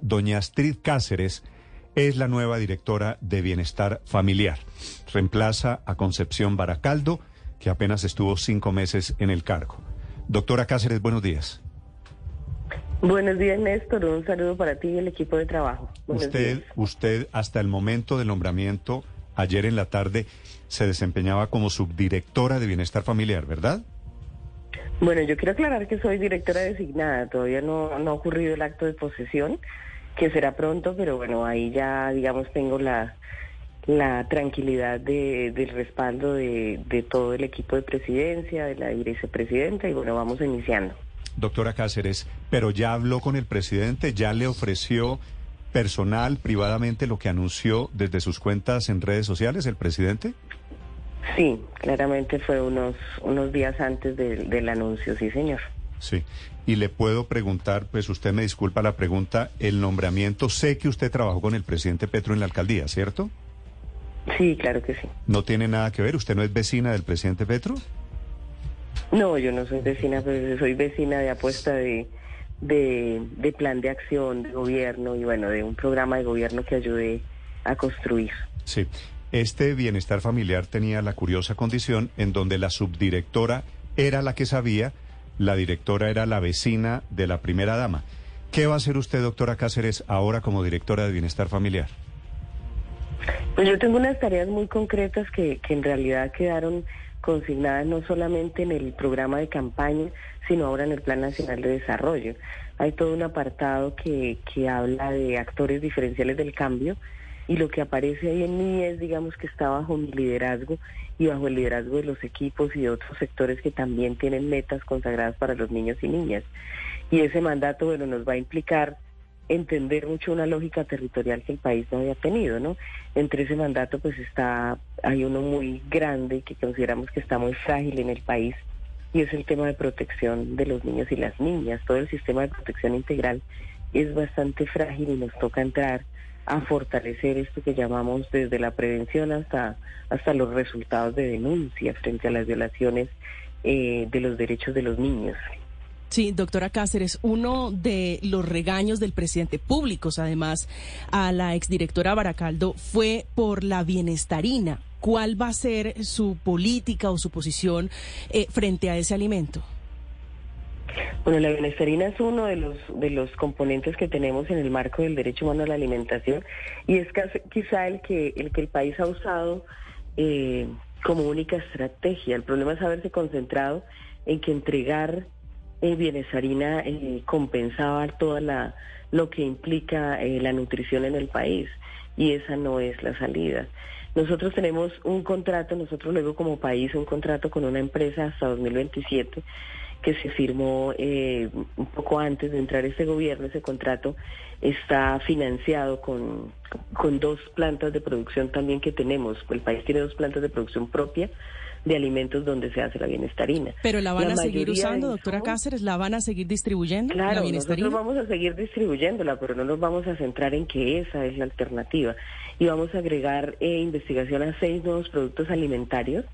Doña Astrid Cáceres es la nueva directora de Bienestar Familiar. Reemplaza a Concepción Baracaldo, que apenas estuvo cinco meses en el cargo. Doctora Cáceres, buenos días. Buenos días, Néstor. Un saludo para ti y el equipo de trabajo. usted, usted, hasta el momento del nombramiento, ayer en la tarde, se desempeñaba como subdirectora de Bienestar Familiar, ¿verdad? Bueno, yo quiero aclarar que soy directora designada, todavía no, ha ocurrido el acto de posesión, que será pronto, pero bueno, ahí ya, digamos, tengo la, la tranquilidad de, del respaldo de, de todo el equipo de presidencia, de la vicepresidenta, y bueno, vamos iniciando. Doctora Cáceres, pero ya habló con el presidente, ya le ofreció personal, privadamente, lo que anunció desde sus cuentas en redes sociales el presidente? Sí, claramente fue unos, unos días antes del anuncio, sí, señor. Sí, y le puedo preguntar, pues usted me disculpa la pregunta, el nombramiento, sé que usted trabajó con el presidente Petro en la alcaldía, ¿cierto? Sí, claro que sí. ¿No tiene nada que ver? ¿Usted no es vecina del presidente Petro? No, yo no soy vecina, pero soy vecina de apuesta de, de, de plan de acción de gobierno y bueno, de un programa de gobierno que ayude a construir. Sí, este bienestar familiar tenía la curiosa condición en donde la subdirectora era la que sabía, la directora era la vecina de la primera dama. ¿Qué va a hacer usted, doctora Cáceres, ahora como directora de bienestar familiar? Pues yo tengo unas tareas muy concretas que, que en realidad quedaron consignadas no solamente en el programa de campaña, sino ahora en el Plan Nacional de Desarrollo. Hay todo un apartado que, que habla de actores diferenciales del cambio y lo que aparece ahí en mí es, digamos, que está bajo mi liderazgo y bajo el liderazgo de los equipos y de otros sectores que también tienen metas consagradas para los niños y niñas. Y ese mandato, bueno, nos va a implicar entender mucho una lógica territorial que el país no había tenido, ¿no? Entre ese mandato, pues está, hay uno muy grande que consideramos que está muy frágil en el país y es el tema de protección de los niños y las niñas. Todo el sistema de protección integral es bastante frágil y nos toca entrar a fortalecer esto que llamamos desde la prevención hasta, hasta los resultados de denuncia frente a las violaciones eh, de los derechos de los niños. Sí, doctora Cáceres, uno de los regaños del presidente públicos, además, a la exdirectora Baracaldo fue por la bienestarina. ¿Cuál va a ser su política o su posición eh, frente a ese alimento? Bueno, la bienestarina es uno de los, de los componentes que tenemos en el marco del derecho humano a la alimentación y es quizá el que el, que el país ha usado eh, como única estrategia. El problema es haberse concentrado en que entregar eh, bienestarina eh, compensaba toda la lo que implica la nutrición en el país y esa no es la salida. Nosotros tenemos un contrato, nosotros luego como país un contrato con una empresa hasta 2027 que se firmó eh, un poco antes de entrar este gobierno. Ese contrato está financiado con, con dos plantas de producción también que tenemos. El país tiene dos plantas de producción propia de alimentos donde se hace la bienestarina. Pero la van a seguir usando, doctora Cáceres, la van a seguir distribuyendo. Claro, nosotros vamos a seguir distribuyéndola, pero no nos vamos a centrar en que esa es la alternativa. Y vamos a agregar eh, investigación a seis nuevos productos alimentarios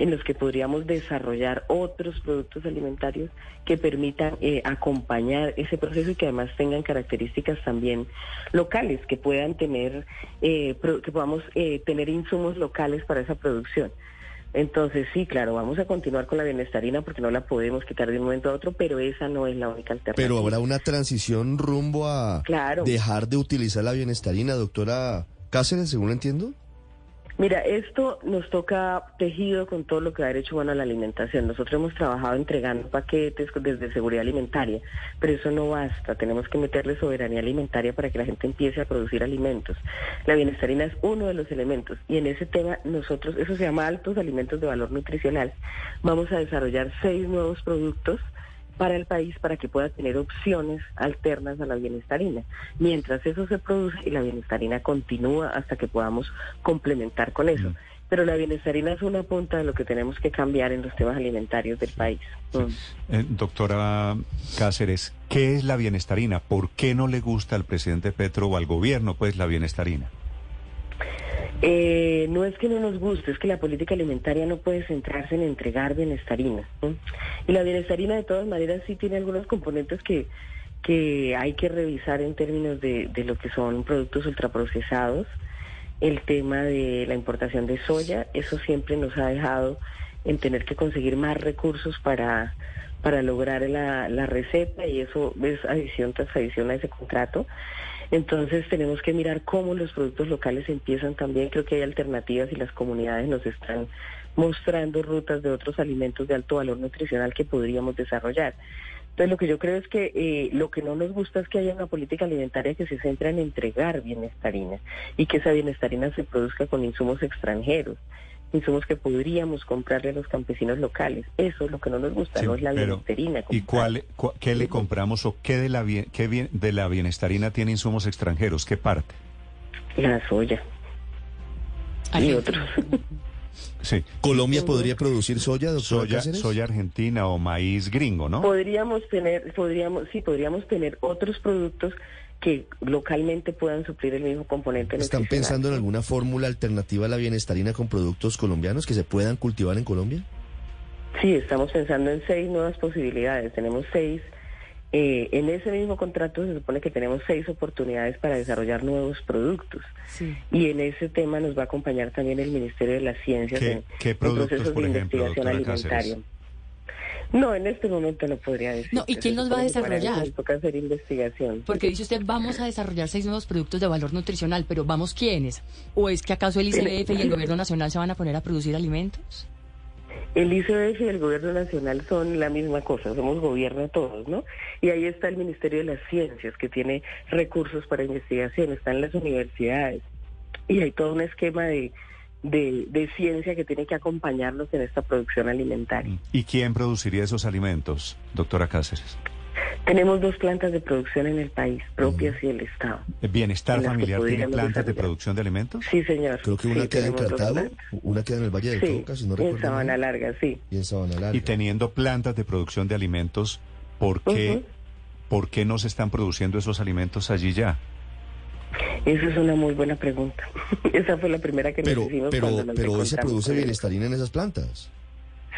en los que podríamos desarrollar otros productos alimentarios que permitan eh, acompañar ese proceso y que además tengan características también locales, que puedan tener, eh, que podamos eh, tener insumos locales para esa producción. Entonces, sí, claro, vamos a continuar con la bienestarina porque no la podemos quitar de un momento a otro, pero esa no es la única alternativa. Pero habrá una transición rumbo a dejar de utilizar la bienestarina, doctora Cáceres, según entiendo. Mira, esto nos toca tejido con todo lo que ha derecho bueno a la alimentación. Nosotros hemos trabajado entregando paquetes desde seguridad alimentaria, pero eso no basta. Tenemos que meterle soberanía alimentaria para que la gente empiece a producir alimentos. La bienestarina es uno de los elementos y en ese tema nosotros, eso se llama altos alimentos de valor nutricional. Vamos a desarrollar seis nuevos productos para el país para que pueda tener opciones alternas a la bienestarina. Mientras eso se produce y la bienestarina continúa hasta que podamos complementar con eso. Pero la bienestarina es una punta de lo que tenemos que cambiar en los temas alimentarios del país. Eh, doctora Cáceres, ¿qué es la bienestarina? ¿Por qué no le gusta al presidente Petro o al gobierno pues la bienestarina? Eh, no es que no nos guste, es que la política alimentaria no puede centrarse en entregar bienestarina. Y la bienestarina de todas maneras sí tiene algunos componentes que, que hay que revisar en términos de, de lo que son productos ultraprocesados, el tema de la importación de soya, eso siempre nos ha dejado en tener que conseguir más recursos para, para lograr la, la receta y eso es adición tras adición a ese contrato. Entonces tenemos que mirar cómo los productos locales empiezan también. Creo que hay alternativas y las comunidades nos están mostrando rutas de otros alimentos de alto valor nutricional que podríamos desarrollar. Entonces lo que yo creo es que eh, lo que no nos gusta es que haya una política alimentaria que se centra en entregar bienestarina y que esa bienestarina se produzca con insumos extranjeros insumos que podríamos comprarle a los campesinos locales. Eso es lo que no nos gusta, no es la bienestarina. ¿Y cuál, qué le compramos o qué de la, qué bien, de la bienestarina tiene insumos extranjeros? ¿Qué parte? La soya. Y otros. Sí. ¿Colombia podría producir soya, soya, soya argentina o maíz gringo, no? Podríamos tener, podríamos, sí, podríamos tener otros productos que localmente puedan suplir el mismo componente. ¿Están pensando en alguna fórmula alternativa a la bienestarina con productos colombianos que se puedan cultivar en Colombia? Sí, estamos pensando en seis nuevas posibilidades. Tenemos seis. Eh, en ese mismo contrato se supone que tenemos seis oportunidades para desarrollar nuevos productos. Y en ese tema nos va a acompañar también el Ministerio de las Ciencias en, procesos de investigación alimentaria. No, en este momento no podría decir. No, ¿y quién los va a desarrollar? toca hacer investigación. Porque dice usted, vamos a desarrollar seis nuevos productos de valor nutricional, pero ¿vamos quiénes? ¿O es que acaso el ICBF y el Gobierno Nacional se van a poner a producir alimentos? El ICBF y el Gobierno Nacional son la misma cosa, somos gobierno todos, ¿no? Y ahí está el Ministerio de las Ciencias, que tiene recursos para investigación, están las universidades, y hay todo un esquema de de, ciencia que tiene que acompañarnos en esta producción alimentaria. ¿Y quién produciría esos alimentos, doctora Cáceres? Tenemos dos plantas de producción en el país, propias y el Estado. ¿Bienestar familiar tiene plantas de producción de alimentos? Sí, señor. Creo que una queda en Cartago, una queda en el Valle del Cauca, si no recuerdo. en Sabana Larga, sí. Y en Sabana Larga. Y teniendo plantas de producción de alimentos, ¿por qué, ¿por qué no se están produciendo esos alimentos allí ya? Esa es una muy buena pregunta. Esa fue la primera que pero, nos hicimos pero, cuando Pero hoy se produce bienestarina en esas plantas.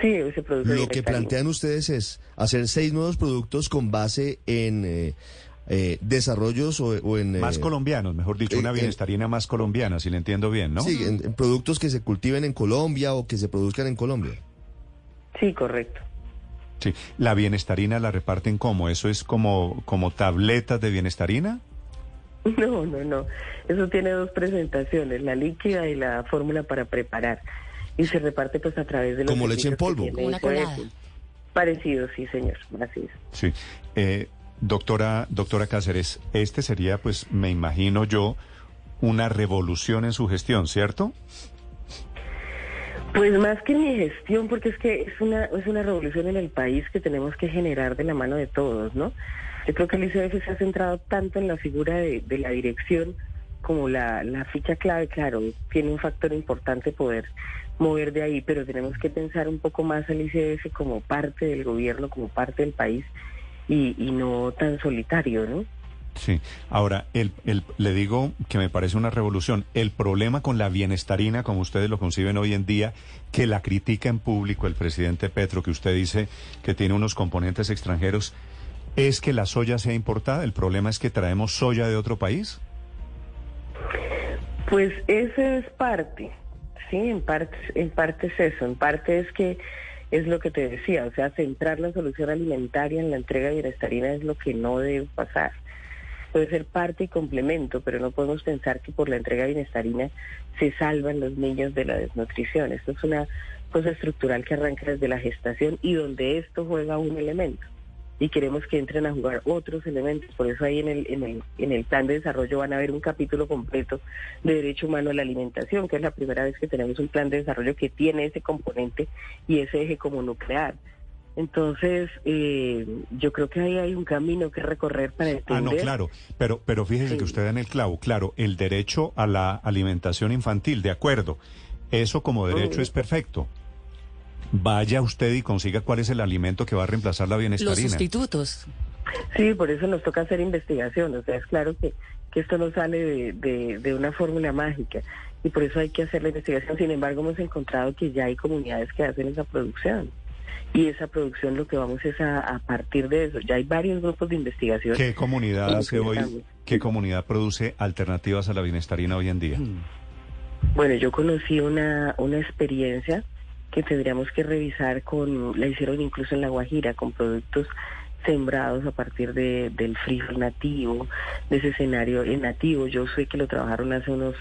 Sí, hoy se produce Lo que plantean ustedes es hacer seis nuevos productos con base en eh, eh, desarrollos o, en... Más eh, colombianos, mejor dicho, una bienestarina más colombiana, si le entiendo bien, ¿no? Sí, en, productos que se cultiven en Colombia o que se produzcan en Colombia. Sí, correcto. Sí, ¿la bienestarina la reparten cómo? ¿Eso es como, como tabletas de bienestarina? No, no, no. Eso tiene dos presentaciones, la líquida y la fórmula para preparar. Y se reparte pues a través de los... Como leche en polvo. Una colada. Parecido, sí, señor. Así Sí. Eh, doctora, doctora Cáceres, este sería, pues, me imagino yo, una revolución en su gestión, ¿cierto? Pues más que mi gestión, porque es que es una, es una revolución en el país que tenemos que generar de la mano de todos, ¿no? Yo creo que el ICF se ha centrado tanto en la figura de, la dirección como la, la ficha clave, claro, tiene un factor importante poder mover de ahí, pero tenemos que pensar un poco más al ICF como parte del gobierno, como parte del país y, y no tan solitario, ¿no? Sí, ahora, el, el, le digo que me parece una revolución. El problema con la bienestarina, como ustedes lo conciben hoy en día, que la critica en público el presidente Petro, que usted dice que tiene unos componentes extranjeros, es que la soya sea importada? ¿El problema es que traemos soya de otro país? Pues ese es parte, sí, en parte, en parte es eso, en parte es que es lo que te decía, o sea, centrar la solución alimentaria en la entrega de bienestarina es lo que no debe pasar. Puede ser parte y complemento, pero no podemos pensar que por la entrega bienestarina se salvan los niños de la desnutrición. Esto es una cosa estructural que arranca desde la gestación y donde esto juega un elemento y queremos que entren a jugar otros elementos. Por eso ahí en el, en el, en el plan de desarrollo van a haber un capítulo completo de derecho humano a la alimentación, que es la primera vez que tenemos un plan de desarrollo que tiene ese componente y ese eje como nuclear. Entonces, eh, yo creo que ahí hay un camino que recorrer para entender. Ah, no, claro, pero, pero fíjese que usted da en el clavo, claro, el derecho a la alimentación infantil, de acuerdo, eso como derecho es perfecto, vaya usted y consiga cuál es el alimento que va a reemplazar la bienestarina. Los sustitutos. Sí, por eso nos toca hacer investigación. O sea, es claro que, que esto no sale de, de, una fórmula mágica y por eso hay que hacer la investigación. Sin embargo, hemos encontrado que ya hay comunidades que hacen esa producción y esa producción lo que vamos es a, partir de eso. Ya hay varios grupos de investigación. ¿Qué comunidad hace hoy, qué comunidad produce alternativas a la bienestarina hoy en día? Hmm. Bueno, yo conocí una, una experiencia que tendríamos que revisar con, la hicieron incluso en La Guajira, con productos sembrados a partir de, del frijol nativo, de ese escenario nativo. Yo sé que lo trabajaron hace unos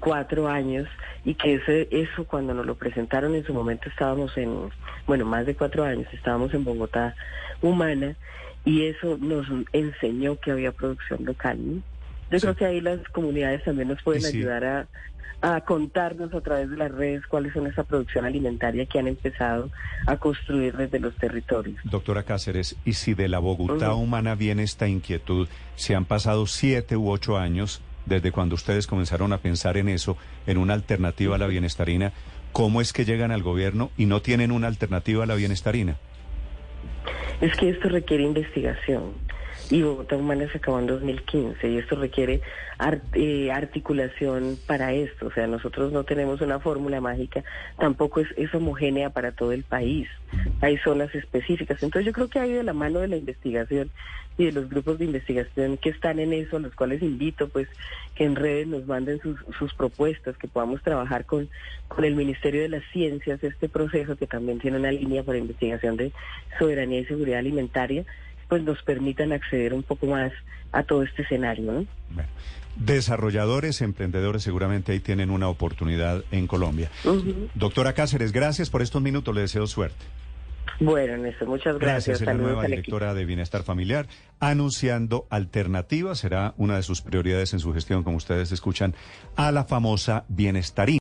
cuatro años y que ese, eso cuando nos lo presentaron en su momento estábamos en, bueno, más de cuatro años, estábamos en Bogotá Humana y eso nos enseñó que había producción local. Yo creo que ahí las comunidades también nos pueden ayudar a, a contarnos a través de las redes cuáles son esa producción alimentaria que han empezado a construir desde los territorios. Doctora Cáceres, y si de la Bogotá humana viene esta inquietud, si han pasado siete u ocho años desde cuando ustedes comenzaron a pensar en eso, en una alternativa a la bienestarina, ¿cómo es que llegan al gobierno y no tienen una alternativa a la bienestarina? Es que esto requiere investigación y Bogotá Humana se acabó en 2015 y esto requiere eh, articulación para esto. O sea, nosotros no tenemos una fórmula mágica, tampoco es, homogénea para todo el país. Hay zonas específicas. Entonces yo creo que hay de la mano de la investigación y de los grupos de investigación que están en eso, a los cuales invito pues que en redes nos manden sus, sus propuestas, que podamos trabajar con, con el Ministerio de las Ciencias este proceso que también tiene una línea para investigación de soberanía y seguridad alimentaria pues nos permitan acceder un poco más a todo este escenario. ¿no? desarrolladores, emprendedores seguramente ahí tienen una oportunidad en Colombia. Doctora Cáceres, gracias por estos minutos, le deseo suerte. Bueno, Néstor, muchas gracias. Gracias, la nueva directora de Bienestar Familiar, anunciando alternativas, será una de sus prioridades en su gestión, como ustedes escuchan, a la famosa bienestarina.